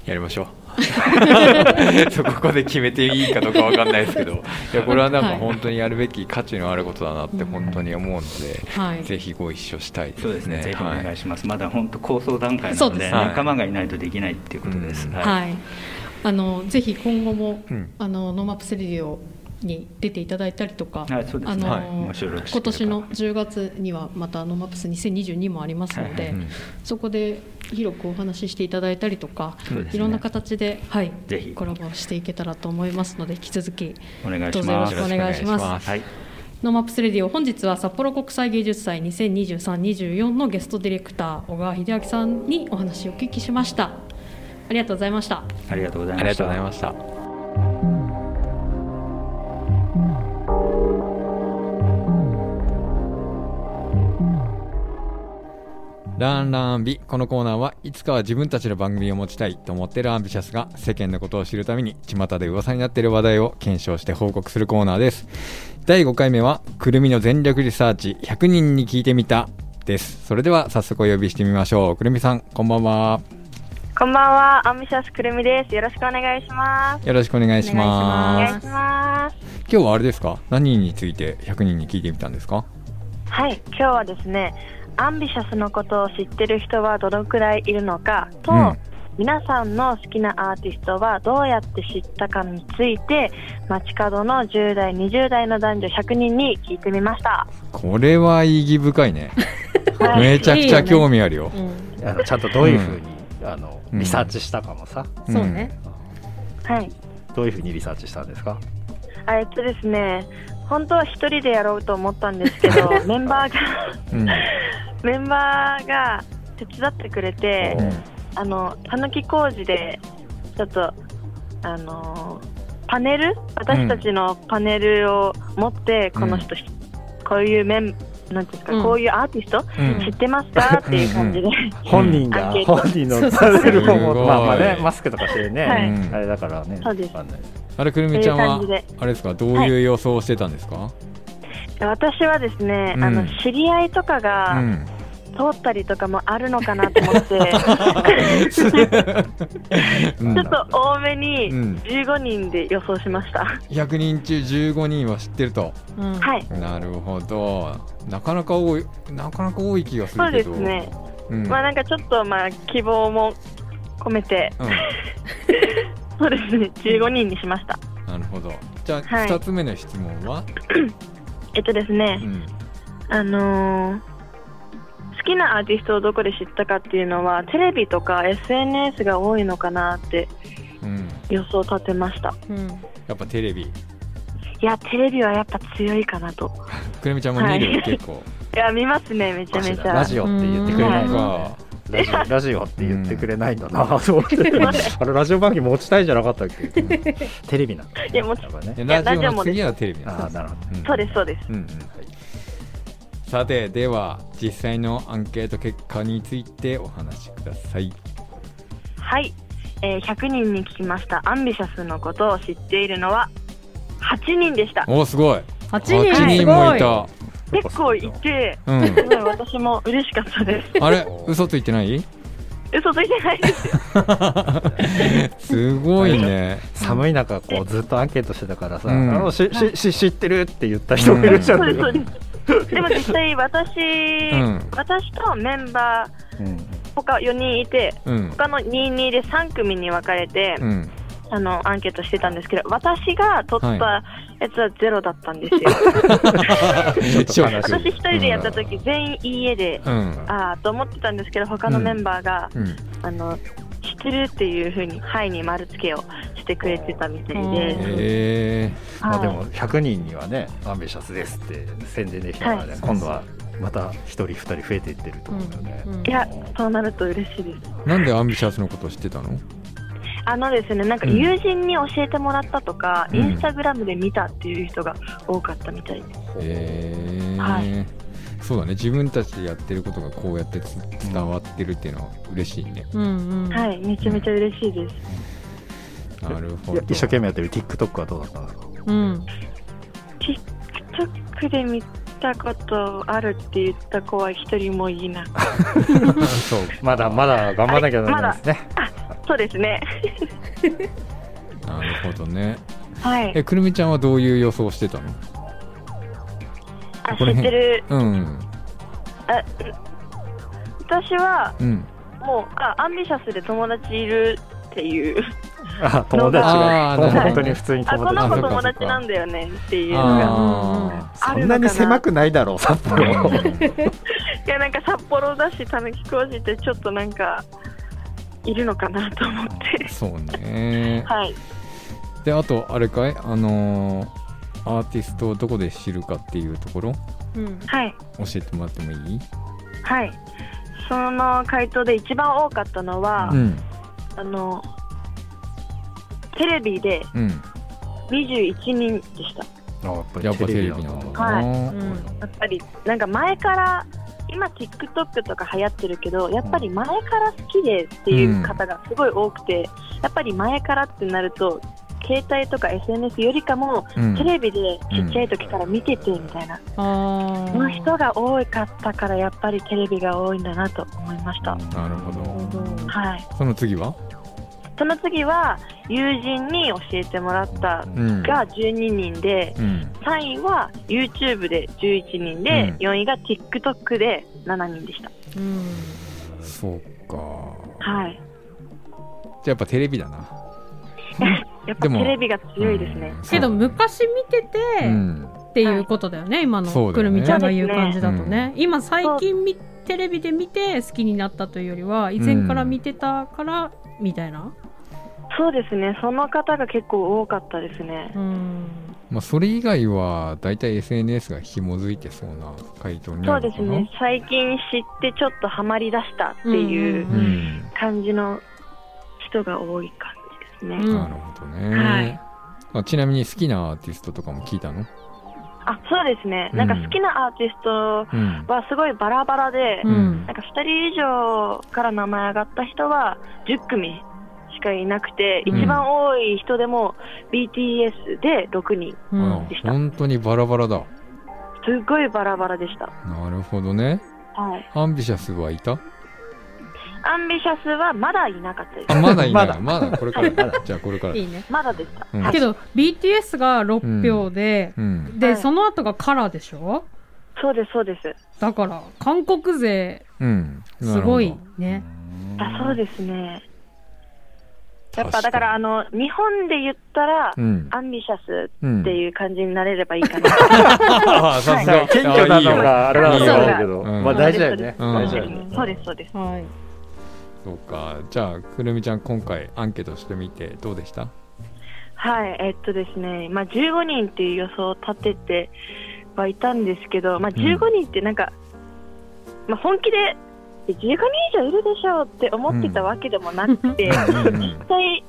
やりましょう ここで決めていいかどうかわかんないですけど。いやこれはなんかはい。本当にやるべき価値のあることだなってうん本当に思うので、はい。ぜひご一緒したいですね。そうですね、ぜひお願はいします。まだ本当構想段階なので、そうですね仲間がいないとできないっていうことです。うん。はい。はい、あのぜひ今後も、うん。あのノーマップスレディオに出ていただいたりとか、はいそうですね。あのはい。今年の10月にはまたノーマップス2022もありますので、はいはい。うん。そこで広くお話ししていただいたりとか、ね。いろんな形で、はい、ぜひ。コラボしていけたらと思いますので引き続きお願いします。どうぞよろしくお願いします。 NoMaps Radio 本日は札幌国際芸術祭2023-24のゲストディレクター小川秀明さんにお話をお聞きしました。ありがとうございました。ありがとうございありがとうました。ございました。ランランビ。このコーナーはいつかは自分たちの番組を持ちたいと思ってるアンビシャスが世間のことを知るために巷で噂になっている話題を検証して報告するコーナーです。第5回目はくるみの全力リサーチ100人に聞いてみたです。それでは早速お呼びしてみましょう。くるみさんこんばんは。こんばんは、アンビシャスくるみです。よろしくお願いします。よろしくお願いしおます。願いします。今日はあれですか？何について100人に聞いてみたんですか？はい、今日はですね、アンビシャスのことを知ってる人はどのくらいいるのかと、うん。皆さんの好きなアーティストはどうやって知ったかについて、街角の10代、20代の男女100人に聞いてみました。これは意義深いね。はい。めちゃくちゃ興味あるよ。うん。あのちゃんとどういうふうに、あのうん。リサーチしたかもさ、そうね、はい。どういうふうにリサーチしたんですか？あえっとですね、本当は一人でやろうと思ったんですけど、メンバーが、うん。メンバーが手伝ってくれて、あの、たぬき工事で、ちょっと、あのーパネル？私たちのパネルを持って、この人、こういうメン、なんていうんですか、うん。こういうアーティスト、うん。知ってますか？っていう感じで。本人が本人のパネルをすごい。持ってまあまあねマスクとかしてね、はい。うん。あれだからねそうです。わかんない。あれくるみちゃんはあれですか？どういう予想をしてたんですか、私はですね、うん。あの、知り合いとかうがん、通ったりとかもあるのかなと思って、うん。ちょっと多めにうん。15人で予想しました。100人中15人は知ってると。うん。はい。なるほど。なかなか多いなかなか多い気がすそうるけど。ですね。うん。まあなんかちょっとまあ希望も込めて、うん。そうですね、15人にしました。なるほど。じゃあはい。2つ目の質問は、えっとですね。う、ん。あのー好きなアーティストをどこで知ったかっていうのは、テレビとか SNS が多いのかなってうん、予想立てました。うん。やっぱテレビ。いや、テレビはやっぱ強いかなと。くるみちゃんも見る、はい。結構。いや、見ますね、めちゃめちゃ。ラジオって言ってくれないかラジオラジオって言ってくれないんだなと思ってあれラジオ番組持ちたいじゃなかったっけ？テレビなんだ。いや、もちやっぱね。ラジオの次はテレビなんああなるほど。うんそうです、そうです。うんうんさてでは実際のアンケート結果についてお話しください。はい、えー100人に聞きました。アンビシャスのことを知っているのは8人でした。おおすごい。8人。8人すごい。もいた結構いて、うん。私も嬉しかったです。あれ？嘘ついてない？嘘ついてないですよ。すごいね。寒い中こうずっとアンケートしてたからさ、うん。あのししし知ってるって言った人がいるじゃん、そうです、そうです。でも実際私、ん。私とメンバー、うん他4人いて、うん。他の22で3組に分かれて、うん。あのアンケートしてたんですけど、私が取ったはやつはゼロだったんですよ。私一人でやった時、全員いいえで、うん。ああと思ってたんですけど、他のメンバーが、うん。あの知ってるっていうふうに、はいに丸付けをしてくれてたみたいで、えはい。まあでも100人にはねアンビシャスですって宣伝できたからね、はい。今度はまた1人2人増えていってると思うよね、うん。うん。いや、そうなると嬉しいです。なんでアンビシャスのことを知ってたの？あのですね、なんかうん友人に教えてもらったとか、うん。インスタグラムで見たっていう人が多かったみたいです。へえ、はいそうだね。自分たちでやってることがこうやってつ伝わってるっていうのは嬉しいね、うんうん。はい、めちゃめちゃ嬉しいです。なるほど。一生懸命やってる TikTok はどうだったんですか？うん、TikTok で見たことあるって言った子は一人もいいな。そう。まだまだ頑張らなきゃダメですね、そうですね。なるほどね。はい。えくるみちゃんはどういう予想してたの？あ、知ってる。うん。あ私はうん。もうあアンビシャスで友達いるっていう。あ友達が。本当に普通にあ、この子友達が友達なんだよねっていう。のが。ああそんなに狭くないだろう札ー幌。いやなんか札幌だしたぬき工事ってちょっとなんかいるのかなと思って。そうね。はい。であとあれかい？あのーアーティストをどこで知るかっていうところ？うん。はい。教えてもらってもいい？はい。その回答で一番多かったのは、うん。あの、テレビでうん。21人でした。あやっぱやっぱテレビななんだ。はい。な、うん。やっぱり、なんか前から今 TikTok とか流行ってるけどやっぱり前から好きでっていう方がすごい多くて、やっぱり前からってなると携帯とか SNS よりかも、うん。テレビでちっちゃい時から見ててみたいな、あーの人が多かったからやっぱりテレビが多いんだなと思いました、なるほど。はい、その次は？その次は友人に教えてもらったうん。が12人で、うん。3位は YouTube で11人で、うん。4位が TikTok で7人でした。うん。そうか。はい。じゃあやっぱテレビだな やっぱでもテレビが強いですね。うんけど昔見てて、うんっていうことだよね、今のそうだよね。くるみちゃんが言う感じだとそうですね今最近みテレビで見て好きになったというよりは以前から見てたからみたいな？そうですね。その方が結構多かったですね。うん。まあ、それ以外は大体 SNS が紐づいてそうな回答にそなるのかな？うですね。最近知ってちょっとハマり出したっていう感じの人が多い感じですね。うん。なるほどね、はい。あちなみに好きなアーティストとかも聞いたの？あ、そうですね。なんか好きなアーティストうん。はすごいバラバラで、うん。なんか2人以上から名前上がった人は10組しかいなくて、うん。一番多い人でも BTS で6人。うん。あら本当にバラバラだ。すごいバラバラでした。なるほどね。はい。アンビシャスはいた？アンビシャスはまだいなかったです。あまだいないまだ。まだこれから。じゃあこれから。いいね。まだでした。けど BTS が6票で、うん。で、はい。その後がカラーでしょ？そうです、そうです。だから韓国勢うん。すごいね。あ、そうですね。やっぱだから、あの、日本で言ったら、うん。アンビシャスうんっていう感じになれればいいかな。あさすが。謙虚なのがあれなんだけど、うんまあ大事だよね。うん。大事だよね。そうです、そうです。はいそうか。じゃあくるみちゃん今回アンケートしてみてどうでした？はい、えっとですね、まあ、15人っていう予想を立ててはいたんですけど、まあ、15人ってなんか、まあ、本気で15人以上いるでしょうって思ってたわけでもなくて、うん。実際、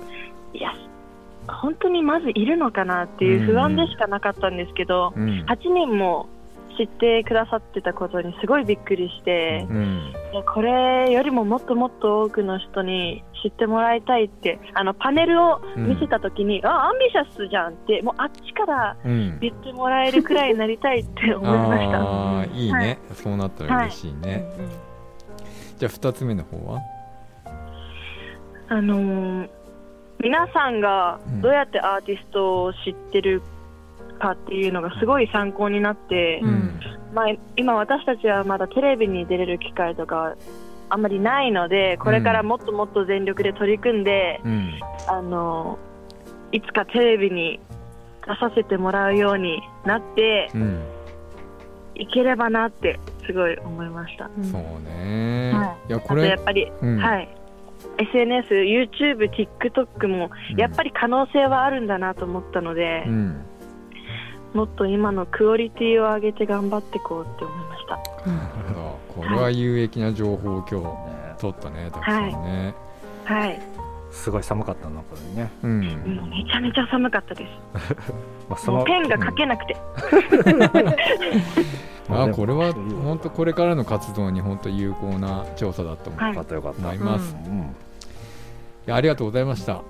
いや、本当にまずいるのかなっていう不安でしかなかったんですけど、うん。8人も知ってくださってたことにすごいびっくりして、うん。これよりももっともっと多くの人に知ってもらいたいってあのパネルを見せたときに、あアンビシャスじゃんってもうあっちからうん言ってもらえるくらいになりたいって思いました。ああいいね、はい。そうなったら嬉しいね、じゃあ2つ目の方は？あのー皆さんがどうやってアーティストを知ってるかっていうのがすごい参考になって、うん。まあ、今私たちはまだテレビに出れる機会とかあんまりないのでこれからもっともっと全力で取り組んで、うん。あのいつかテレビに出させてもらうようになってうん。いければなってすごい思いました。うん。そうね、はい。い、やこあとやれっぱり、うん。はい。SNS、YouTube、TikTok もやっぱり可能性はあるんだなと思ったので、うんもっと今のクオリティを上げて頑張っていこうって思いました。なるほど。これは有益な情報を今日取ったねたくさんね、はい、すごい寒かったな、これね。うん。もうめちゃめちゃ寒かったです。まあ、そのペンが書けなくて、まあこれは本当これからの活動に本当有効な調査だと思はいよかったよかった。思います、いうありがとうございました。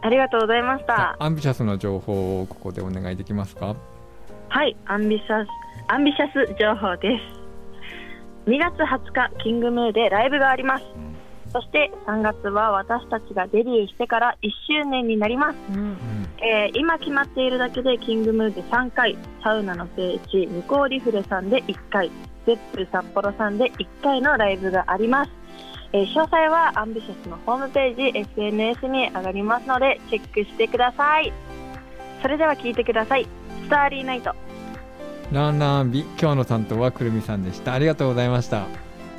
ありがとうございました。アンビシャスの情報をここでお願いできますか？はい、アンビシャス、アンビシャス情報です。2月20日、キングムーでライブがあります。そして3月は私たちがデビューしてから1周年になります。うんえー今決まっているだけでキングムーで3回、サウナの聖地、ニコーリフレさんで1回、 Zepp 札幌さんで1回のライブがあります。えー詳細はアンビシャスのホームページ、SNS に上がりますのでチェックしてください。それでは聞いてください。 Starry Night。ランランビ今日の担当はくるみさんでした。ありがとうございました。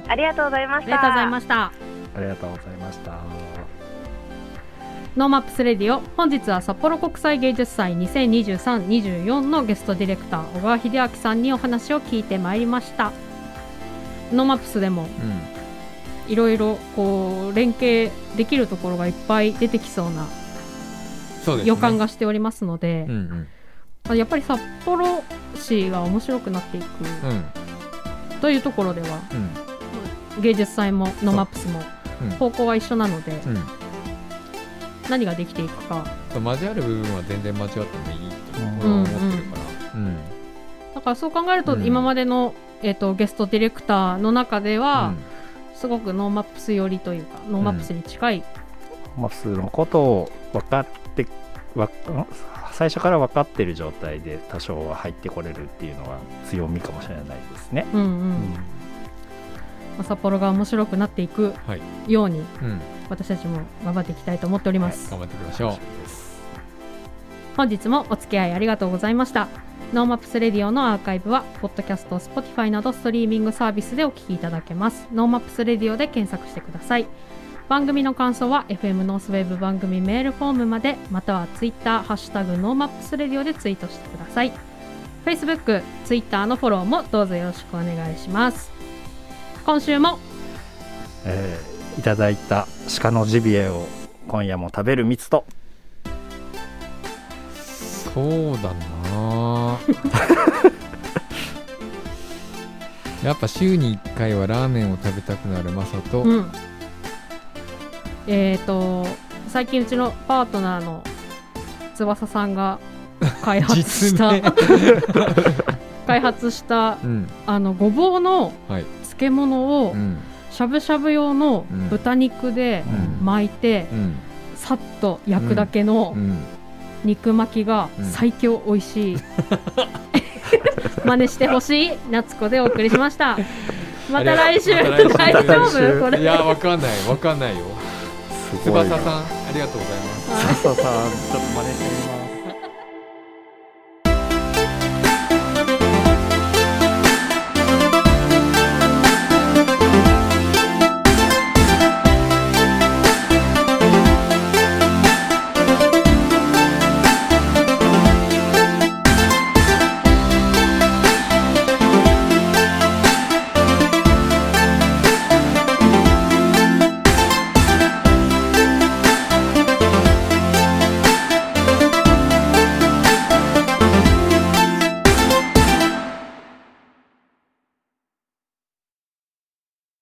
ありがとうございました。ありがとうございました。ありがとうございました。 NoMaps Radio 本日は札幌国際芸術祭2023-24のゲストディレクター小川秀明さんにお話を聞いてまいりました。NoMaps でもうん。いろいろこう連携できるところがいっぱい出てきそうな予感がしておりますのでうんうん。あやっぱり札幌市が面白くなっていく。うん。というところではうん。芸術祭も NoMaps もう。ん。方向は一緒なのでうん。何ができていくか。そう交わる部分は全然間違ってもいいと思ってるから。うん。だからそう考えるとうん。今までの、えー、とゲストディレクターの中では、うすごく NoMaps 寄りというか NoMaps に近い、まあ、普通のことを分かってわん？最初から分かってる状態で多少は入ってこれるっていうのは強みかもしれないですね。うんうん。うん。まあ札幌が面白くなっていくはい。ようにんうん。私たちも頑張っていきたいと思っております、頑張っていきましょう。本日もお付き合いありがとうございました。 NoMaps Radio のアーカイブはポッドキャスト Spotify などストリーミングサービスでお聞きいただけます。 NoMaps Radio で検索してください番組の感想は FM ノースウェブ番組メールフォームまでまたは Twitter ハッシュタグ NoMaps Radio でツイートしてください。Facebook、Twitter のフォローもどうぞよろしくお願いします。今週もえーいただいた鹿のジビエを今夜も食べる蜜と。そうだな やっぱ週に1回はラーメンを食べたくなるマサと、うんえっ、と最近うちのパートナーの翼さんが開発した、開発したうん。あのごぼうのはい。漬物をうん。しゃぶしゃぶ用のうん。豚肉でうん。巻いてうん。さっと焼くだけのうん。肉巻きがうん。最強美味しい。真似してほしい夏子でお送りしました。また来週。大丈夫？これ。いやわかんない。わかんないよ翼さんありがとうございます。笹さんちょっと真似してみます